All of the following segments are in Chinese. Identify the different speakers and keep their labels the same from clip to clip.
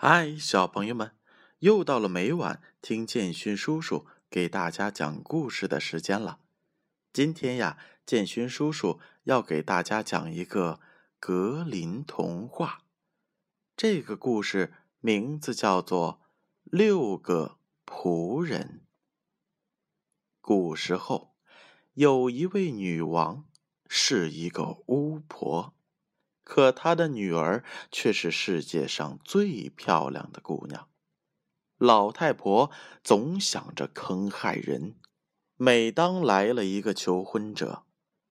Speaker 1: 嗨，小朋友们，又到了每晚听建勋叔叔给大家讲故事的时间了。今天呀，建勋叔叔要给大家讲一个格林童话。这个故事名字叫做《六个仆人》。古时候，有一位女王，是一个巫婆。可他的女儿却是世界上最漂亮的姑娘。老太婆总想着坑害人。每当来了一个求婚者，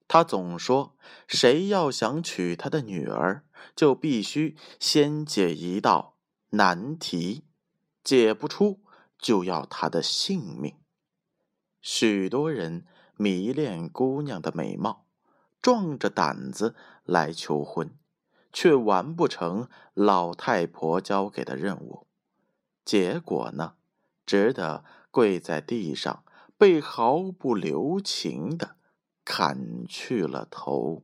Speaker 1: 她总说：“谁要想娶她的女儿，就必须先解一道难题，解不出就要她的性命。”许多人迷恋姑娘的美貌，壮着胆子来求婚。却完不成老太婆交给的任务，结果呢，只得跪在地上，被毫不留情的砍去了头。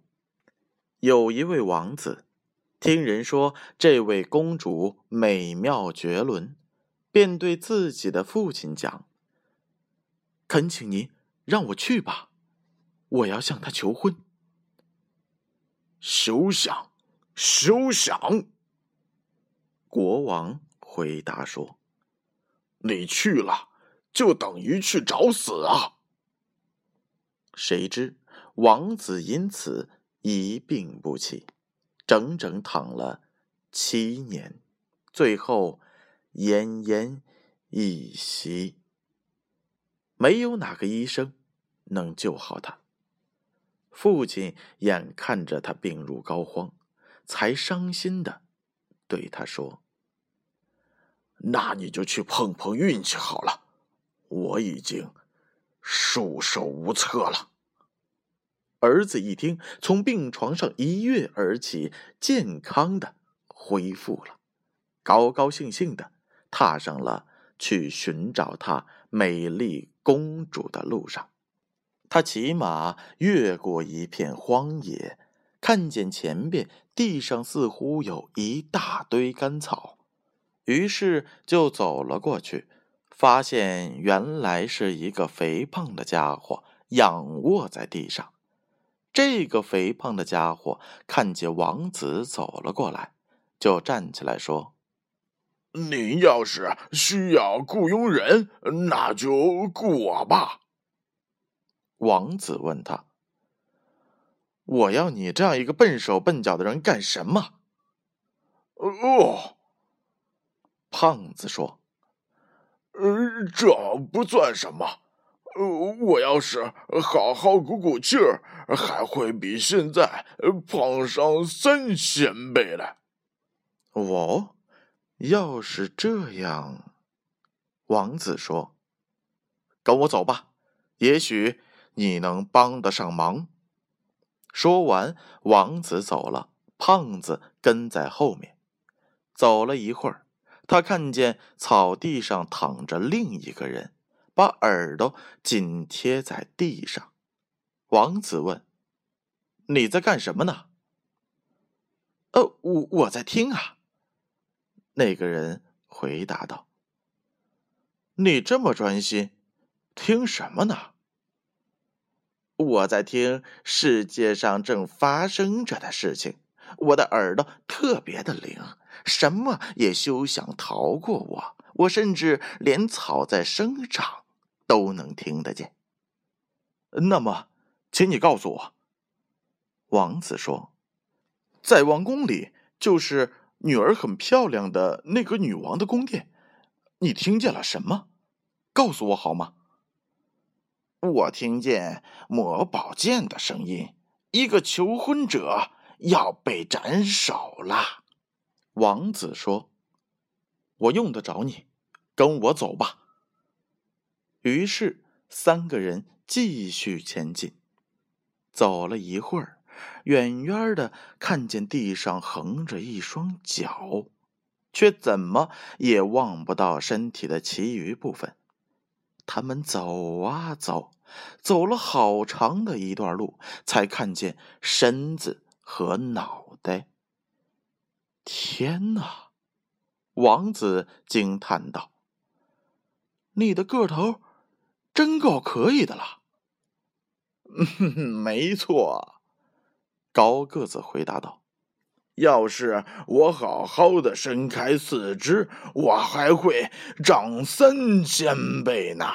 Speaker 1: 有一位王子，听人说这位公主美妙绝伦，便对自己的父亲讲：“恳请您让我去吧，我要向她求婚。”
Speaker 2: 休想！休想！
Speaker 1: 国王回答说：“
Speaker 2: 你去了，就等于去找死啊！”
Speaker 1: 谁知王子因此一病不起，整整躺了七年，最后奄奄一息。没有哪个医生能救好他。父亲眼看着他病入膏肓。才伤心的对他说：“
Speaker 2: 那你就去碰碰运气好了，我已经束手无策了。”
Speaker 1: 儿子一听，从病床上一跃而起，健康的恢复了，高高兴兴的踏上了去寻找他美丽公主的路上。他骑马越过一片荒野。看见前边地上似乎有一大堆干草，于是就走了过去，发现原来是一个肥胖的家伙仰卧在地上。这个肥胖的家伙看见王子走了过来，就站起来说：“
Speaker 2: 您要是需要雇佣人，那就雇我吧。”
Speaker 1: 王子问他。我要你这样一个笨手笨脚的人干什么？
Speaker 2: 哦，
Speaker 1: 胖子说：“
Speaker 2: 呃，这不算什么。呃，我要是好好鼓鼓气儿，还会比现在胖上三千倍来。”
Speaker 1: 哦，要是这样，王子说：“跟我走吧，也许你能帮得上忙。”说完，王子走了，胖子跟在后面。走了一会儿，他看见草地上躺着另一个人，把耳朵紧贴在地上。王子问：“你在干什么呢？”“呃，我我在听啊。”那个人回答道。“你这么专心，听什么呢？”我在听世界上正发生着的事情，我的耳朵特别的灵，什么也休想逃过我。我甚至连草在生长都能听得见。那么，请你告诉我，王子说，在王宫里，就是女儿很漂亮的那个女王的宫殿，你听见了什么？告诉我好吗？
Speaker 2: 我听见磨宝剑的声音，一个求婚者要被斩首了。
Speaker 1: 王子说：“我用得着你，跟我走吧。”于是三个人继续前进。走了一会儿，远远的看见地上横着一双脚，却怎么也望不到身体的其余部分。他们走啊走，走了好长的一段路，才看见身子和脑袋。天哪！王子惊叹道：“你的个头真够可以的了。”“
Speaker 2: 没错。”高个子回答道。要是我好好的伸开四肢，我还会长三千倍呢，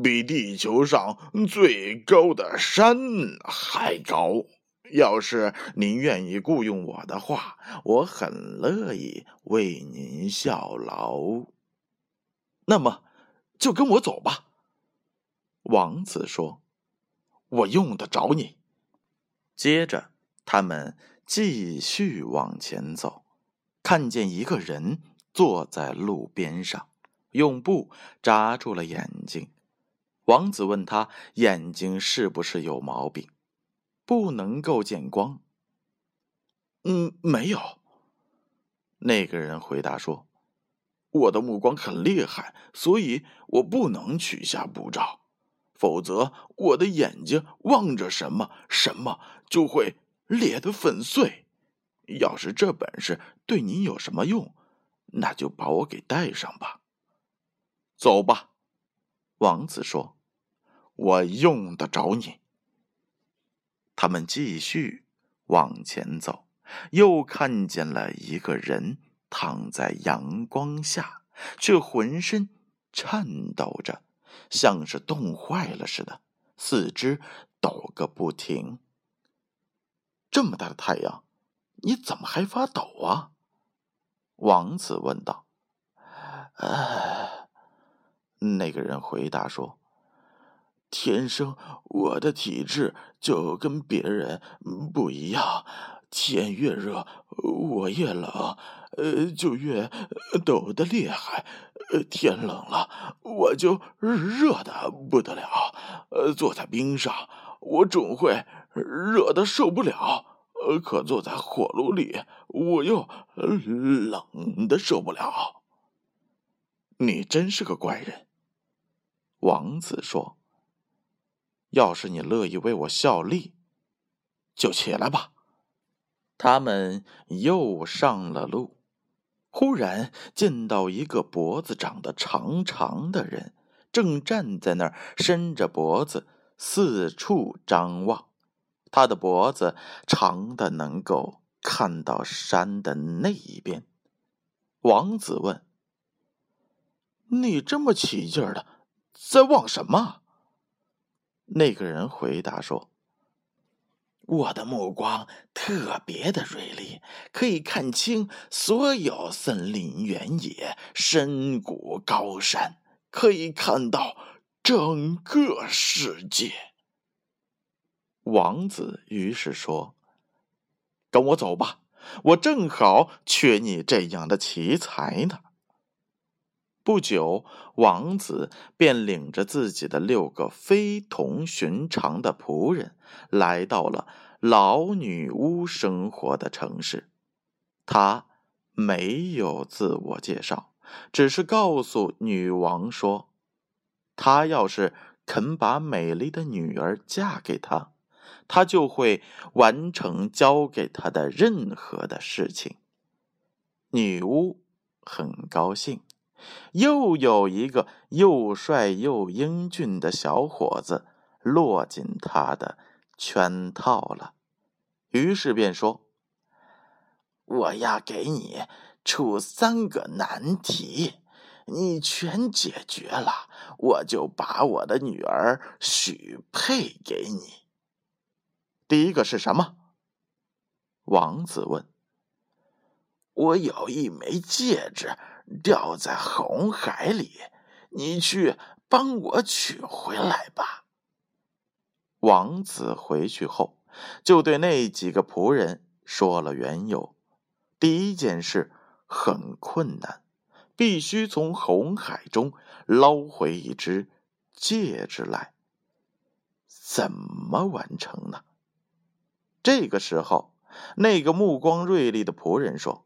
Speaker 2: 比地球上最高的山还高。要是您愿意雇佣我的话，我很乐意为您效劳。
Speaker 1: 那么，就跟我走吧。”王子说，“我用得着你。”接着，他们。继续往前走，看见一个人坐在路边上，用布扎住了眼睛。王子问他：“眼睛是不是有毛病？不能够见光？”“
Speaker 2: 嗯，没有。”
Speaker 1: 那个人回答说：“
Speaker 2: 我的目光很厉害，所以我不能取下布罩，否则我的眼睛望着什么，什么就会。”裂得粉碎。要是这本事对你有什么用，那就把我给带上吧。
Speaker 1: 走吧，王子说：“我用得着你。”他们继续往前走，又看见了一个人躺在阳光下，却浑身颤抖着，像是冻坏了似的，四肢抖个不停。这么大的太阳，你怎么还发抖啊？王子问道。
Speaker 2: 那个人回答说：“天生我的体质就跟别人不一样，天越热我越冷，呃，就越抖得厉害。呃天冷了我就热的不得了，呃，坐在冰上我总会。”热的受不了，可坐在火炉里，我又冷的受不了。
Speaker 1: 你真是个怪人，王子说。要是你乐意为我效力，就起来吧。他们又上了路，忽然见到一个脖子长得长长的人，正站在那儿，伸着脖子四处张望。他的脖子长的能够看到山的那一边。王子问：“你这么起劲儿的，在望什么？”那个人回答说：“
Speaker 2: 我的目光特别的锐利，可以看清所有森林原野、深谷高山，可以看到整个世界。”
Speaker 1: 王子于是说：“跟我走吧，我正好缺你这样的奇才呢。”不久，王子便领着自己的六个非同寻常的仆人，来到了老女巫生活的城市。他没有自我介绍，只是告诉女王说：“他要是肯把美丽的女儿嫁给他。”他就会完成交给他的任何的事情。女巫很高兴，又有一个又帅又英俊的小伙子落进他的圈套了，于是便说：“
Speaker 2: 我要给你出三个难题，你全解决了，我就把我的女儿许配给你。”
Speaker 1: 第一个是什么？王子问。
Speaker 2: 我有一枚戒指掉在红海里，你去帮我取回来吧。
Speaker 1: 王子回去后，就对那几个仆人说了缘由。第一件事很困难，必须从红海中捞回一只戒指来。怎么完成呢？这个时候，那个目光锐利的仆人说：“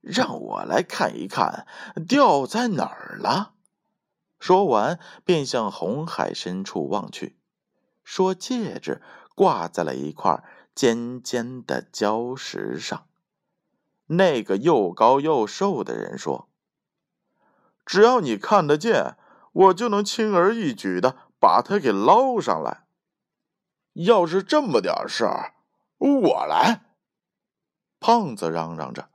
Speaker 2: 让我来看一看，掉在哪儿了。”
Speaker 1: 说完，便向红海深处望去，说：“戒指挂在了一块尖尖的礁石上。”那个又高又瘦的人说：“只要你看得见，我就能轻而易举的把它给捞上来。
Speaker 2: 要是这么点事儿，我来。”
Speaker 1: 胖子嚷嚷着，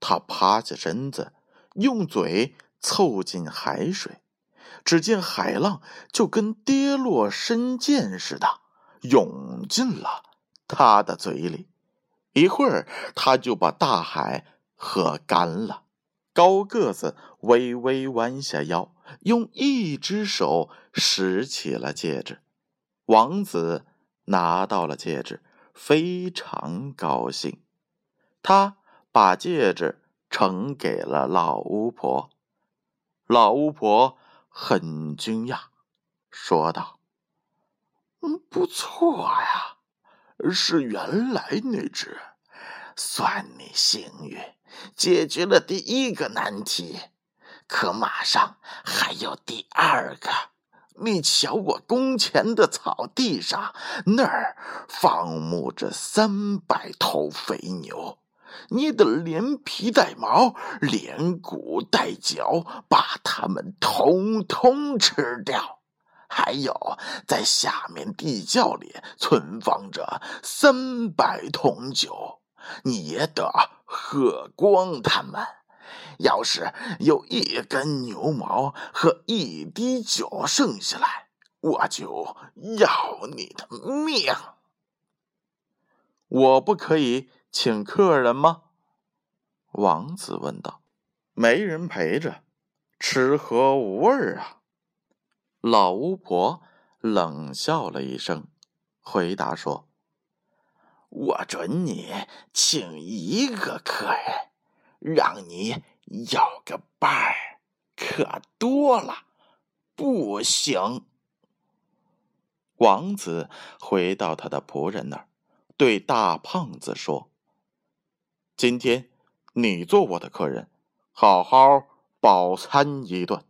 Speaker 1: 他趴下身子，用嘴凑近海水，只见海浪就跟跌落深涧似的涌进了他的嘴里。一会儿，他就把大海喝干了。高个子微微弯下腰，用一只手拾起了戒指。王子拿到了戒指，非常高兴。他把戒指呈给了老巫婆，老巫婆很惊讶，说道：“
Speaker 2: 嗯，不错呀，是原来那只，算你幸运，解决了第一个难题。可马上还有第二个。你瞧，我宫前的草地上，那儿放牧着三百头肥牛。”你得连皮带毛，连骨带脚，把它们统统吃掉。还有，在下面地窖里存放着三百桶酒，你也得喝光它们。要是有一根牛毛和一滴酒剩下来，我就要你的命。
Speaker 1: 我不可以。请客人吗？王子问道。没人陪着，吃喝无味啊！老巫婆冷笑了一声，回答说：“
Speaker 2: 我准你请一个客人，让你有个伴儿，可多了不行。”
Speaker 1: 王子回到他的仆人那儿，对大胖子说。今天，你做我的客人，好好饱餐一顿。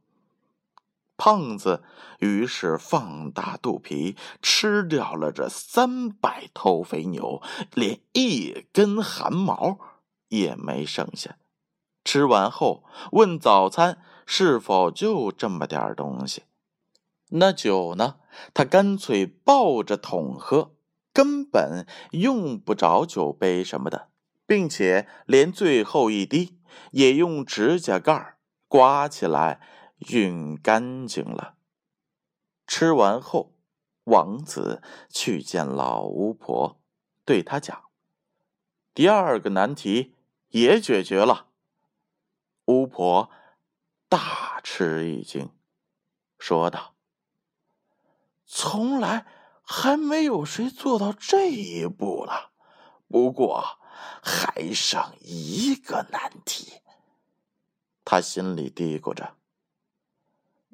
Speaker 1: 胖子于是放大肚皮，吃掉了这三百头肥牛，连一根汗毛也没剩下。吃完后，问早餐是否就这么点东西？那酒呢？他干脆抱着桶喝，根本用不着酒杯什么的。并且连最后一滴也用指甲盖刮起来熨干净了。吃完后，王子去见老巫婆，对她讲：“第二个难题也解决了。”巫婆大吃一惊，说道：“
Speaker 2: 从来还没有谁做到这一步了。不过……”还剩一个难题，
Speaker 1: 他心里嘀咕着：“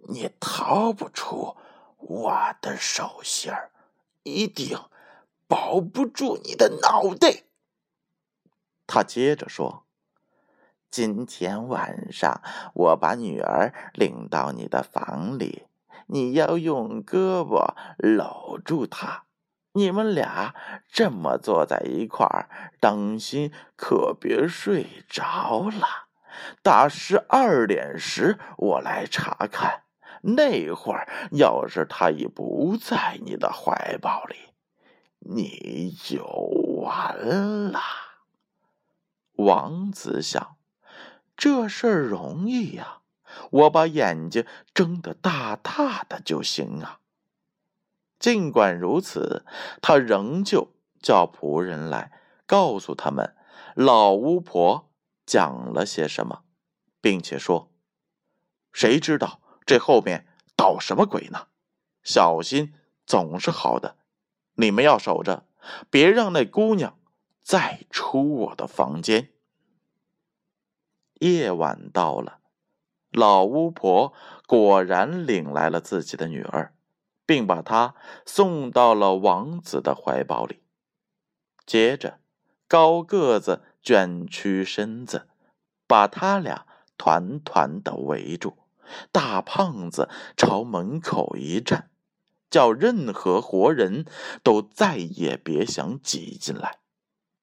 Speaker 2: 你逃不出我的手心儿，一定保不住你的脑袋。”
Speaker 1: 他接着说：“今天晚上我把女儿领到你的房里，你要用胳膊搂住她。”你们俩这么坐在一块儿，当心可别睡着了。打十二点时我来查看，那会儿要是他已不在你的怀抱里，你就完了。王子想，这事儿容易呀，我把眼睛睁得大大的就行啊。尽管如此，他仍旧叫仆人来告诉他们老巫婆讲了些什么，并且说：“谁知道这后面捣什么鬼呢？小心总是好的。你们要守着，别让那姑娘再出我的房间。”夜晚到了，老巫婆果然领来了自己的女儿。并把她送到了王子的怀抱里。接着，高个子卷曲身子，把他俩团团的围住。大胖子朝门口一站，叫任何活人都再也别想挤进来。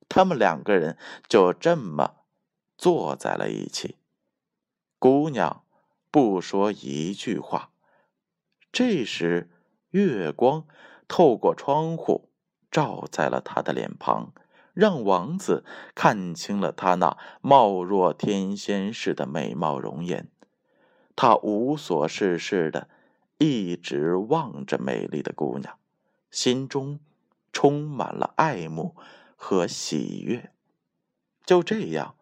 Speaker 1: 他们两个人就这么坐在了一起。姑娘不说一句话。这时，月光透过窗户照在了她的脸庞，让王子看清了她那貌若天仙似的美貌容颜。他无所事事的，一直望着美丽的姑娘，心中充满了爱慕和喜悦。就这样，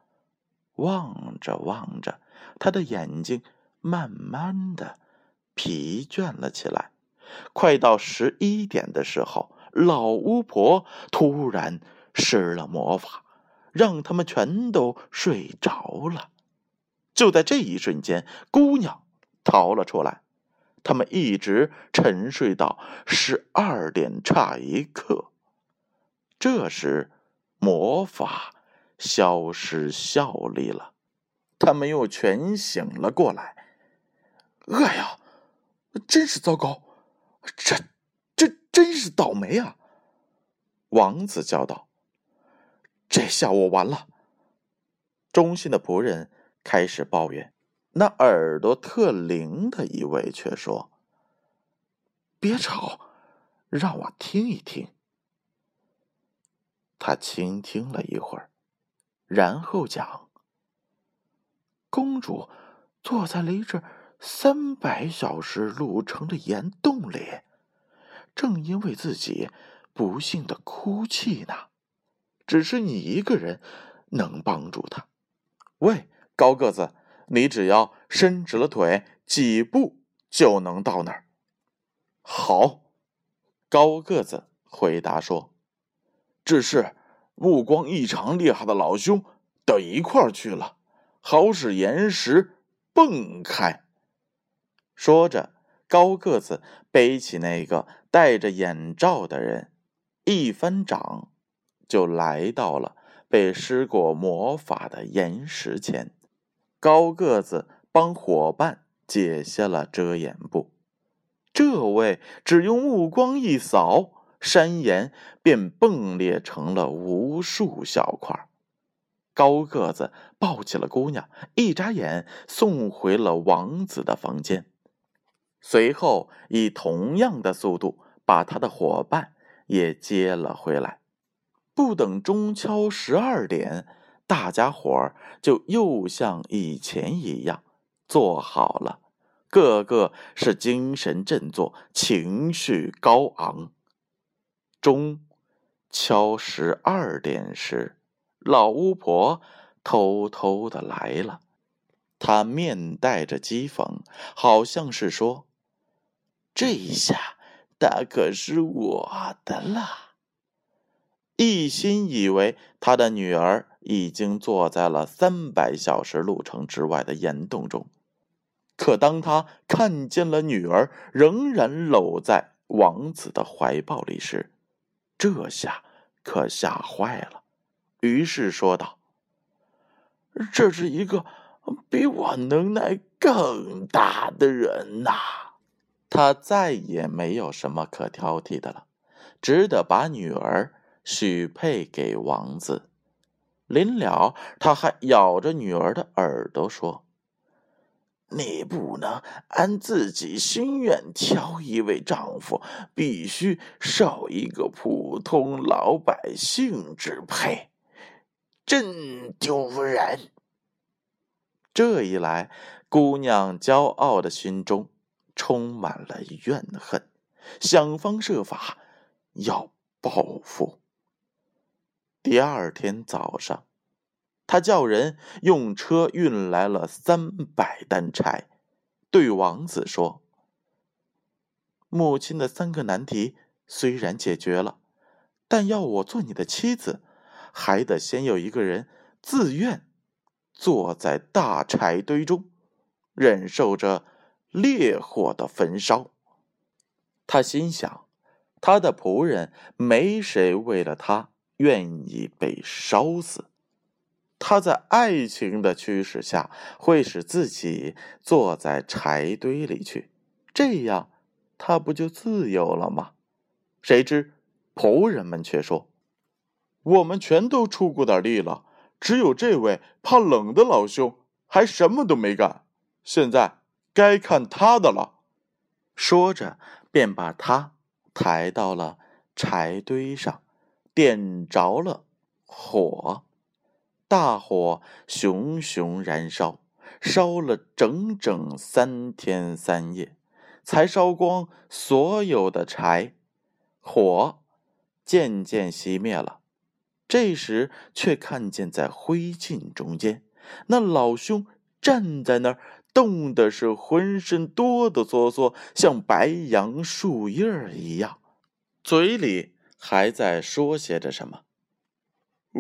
Speaker 1: 望着望着，他的眼睛慢慢的疲倦了起来。快到十一点的时候，老巫婆突然施了魔法，让他们全都睡着了。就在这一瞬间，姑娘逃了出来。他们一直沉睡到十二点差一刻。这时，魔法消失效力了，他们又全醒了过来。
Speaker 2: 哎呀，真是糟糕！这、这真是倒霉啊！
Speaker 1: 王子叫道：“
Speaker 2: 这下我完了。”
Speaker 1: 忠心的仆人。开始抱怨，那耳朵特灵的一位却说：“
Speaker 2: 别吵，让我听一听。”
Speaker 1: 他倾听了一会儿，然后讲：“
Speaker 2: 公主坐在了一只三百小时路程的岩洞里，正因为自己不幸的哭泣呢。只是你一个人能帮助她。
Speaker 1: 喂！”高个子，你只要伸直了腿，几步就能到那儿。
Speaker 2: 好，
Speaker 1: 高个子回答说：“
Speaker 2: 只是目光异常厉害的老兄得一块儿去了，好使岩石蹦开。”
Speaker 1: 说着，高个子背起那个戴着眼罩的人，一翻掌，就来到了被施过魔法的岩石前。高个子帮伙伴解下了遮掩布，这位只用目光一扫，山岩便崩裂成了无数小块。高个子抱起了姑娘，一眨眼送回了王子的房间，随后以同样的速度把他的伙伴也接了回来。不等中敲十二点。大家伙儿就又像以前一样坐好了，个个是精神振作，情绪高昂。钟敲十二点时，老巫婆偷偷的来了，她面带着讥讽，好像是说：“
Speaker 2: 这一下大可是我的了。”
Speaker 1: 一心以为他的女儿已经坐在了三百小时路程之外的岩洞中，可当他看见了女儿仍然搂在王子的怀抱里时，这下可吓坏了。于是说道：“
Speaker 2: 这是一个比我能耐更大的人呐！”
Speaker 1: 他再也没有什么可挑剔的了，只得把女儿。许配给王子，临了，他还咬着女儿的耳朵说：“
Speaker 2: 你不能按自己心愿挑一位丈夫，必须受一个普通老百姓支配，真丢人。”
Speaker 1: 这一来，姑娘骄傲的心中充满了怨恨，想方设法要报复。第二天早上，他叫人用车运来了三百担柴，对王子说：“母亲的三个难题虽然解决了，但要我做你的妻子，还得先有一个人自愿坐在大柴堆中，忍受着烈火的焚烧。”他心想，他的仆人没谁为了他。愿意被烧死，他在爱情的驱使下会使自己坐在柴堆里去，这样他不就自由了吗？谁知仆人们却说：“我们全都出过点力了，只有这位怕冷的老兄还什么都没干。现在该看他的了。”说着，便把他抬到了柴堆上，点着了火。大火熊熊燃烧，烧了整整三天三夜。才烧光所有的柴，火渐渐熄灭了。这时，却看见在灰烬中间，那老兄站在那儿，冻的是浑身哆哆嗦嗦，像白杨树叶儿一样，嘴里还在说些着什么。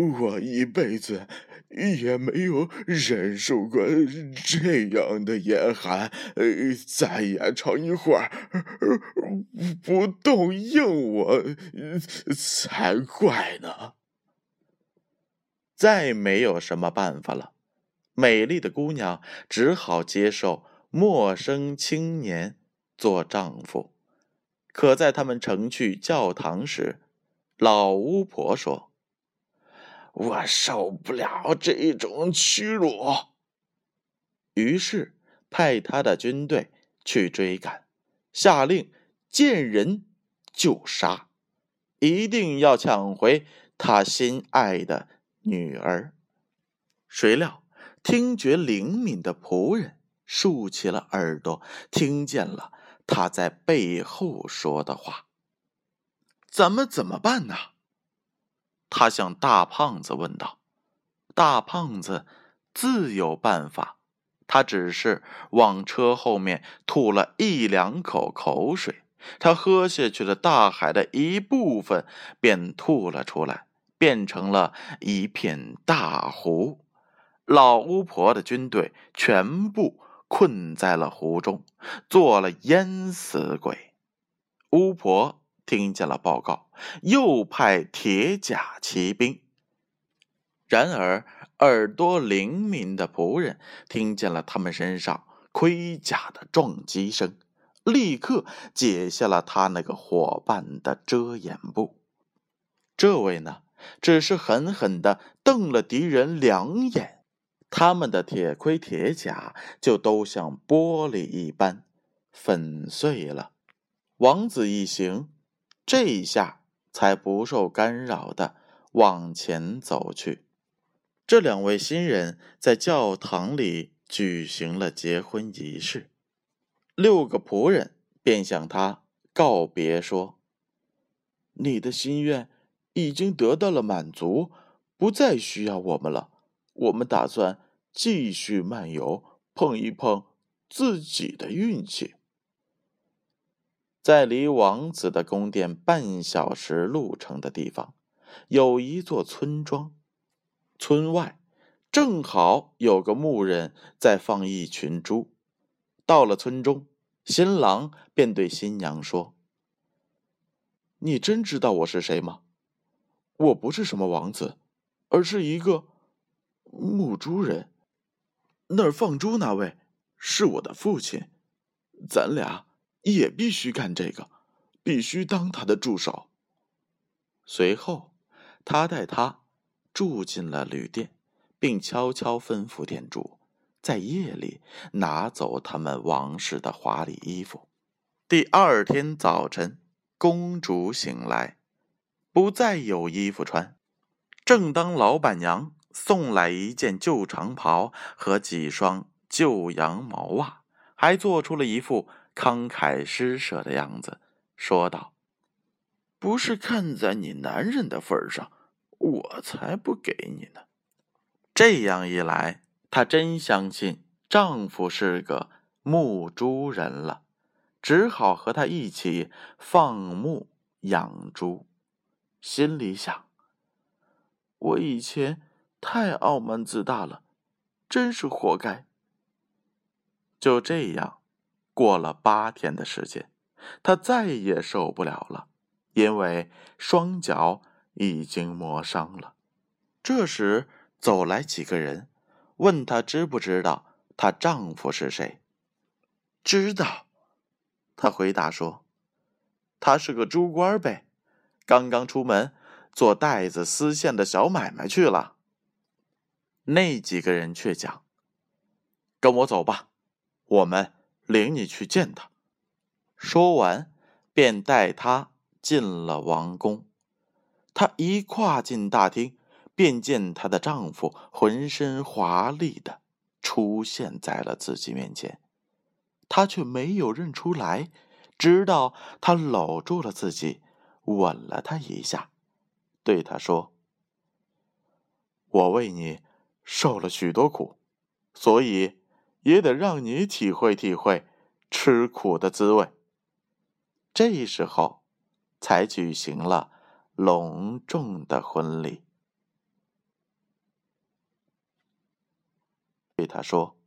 Speaker 2: 我一辈子。也没有忍受过这样的严寒，再延长一会儿，不动硬我才怪呢。
Speaker 1: 再没有什么办法了，美丽的姑娘只好接受陌生青年做丈夫。可在他们乘去教堂时，老巫婆说。
Speaker 2: 我受不了这种屈辱，
Speaker 1: 于是派他的军队去追赶，下令见人就杀，一定要抢回他心爱的女儿。谁料听觉灵敏的仆人竖起了耳朵，听见了他在背后说的话：“咱们怎么办呢？”他向大胖子问道：“大胖子自有办法。他只是往车后面吐了一两口口水，他喝下去了大海的一部分，便吐了出来，变成了一片大湖。老巫婆的军队全部困在了湖中，做了淹死鬼。巫婆。”听见了报告，又派铁甲骑兵。然而，耳朵灵敏的仆人听见了他们身上盔甲的撞击声，立刻解下了他那个伙伴的遮掩布。这位呢，只是狠狠的瞪了敌人两眼，他们的铁盔铁甲就都像玻璃一般粉碎了。王子一行。这一下才不受干扰的往前走去。这两位新人在教堂里举行了结婚仪式。六个仆人便向他告别说：“你的心愿已经得到了满足，不再需要我们了。我们打算继续漫游，碰一碰自己的运气。”在离王子的宫殿半小时路程的地方，有一座村庄。村外正好有个牧人在放一群猪。到了村中，新郎便对新娘说：“你真知道我是谁吗？我不是什么王子，而是一个牧猪人。那儿放猪那位是我的父亲，咱俩。”也必须干这个，必须当他的助手。随后，他带他住进了旅店，并悄悄吩咐店主，在夜里拿走他们王室的华丽衣服。第二天早晨，公主醒来，不再有衣服穿。正当老板娘送来一件旧长袍和几双旧羊毛袜，还做出了一副。慷慨施舍的样子，说道：“不是看在你男人的份上，我才不给你呢。”这样一来，她真相信丈夫是个牧猪人了，只好和他一起放牧养猪。心里想：“我以前太傲慢自大了，真是活该。”就这样。过了八天的时间，他再也受不了了，因为双脚已经磨伤了。这时走来几个人，问他知不知道她丈夫是谁？知道，他回答说：“他是个猪官呗，刚刚出门做带子丝线的小买卖去了。那几个人却讲：“跟我走吧，我们领你去见他。”说完，便带他进了王宫。她一跨进大厅，便见她的丈夫浑身华丽的出现在了自己面前，她却没有认出来，直到他搂住了自己，吻了她一下，对她说：“我为你受了许多苦，所以也得让你体会体会吃苦的滋味。”这时候，才举行了。隆重的婚礼，对他说。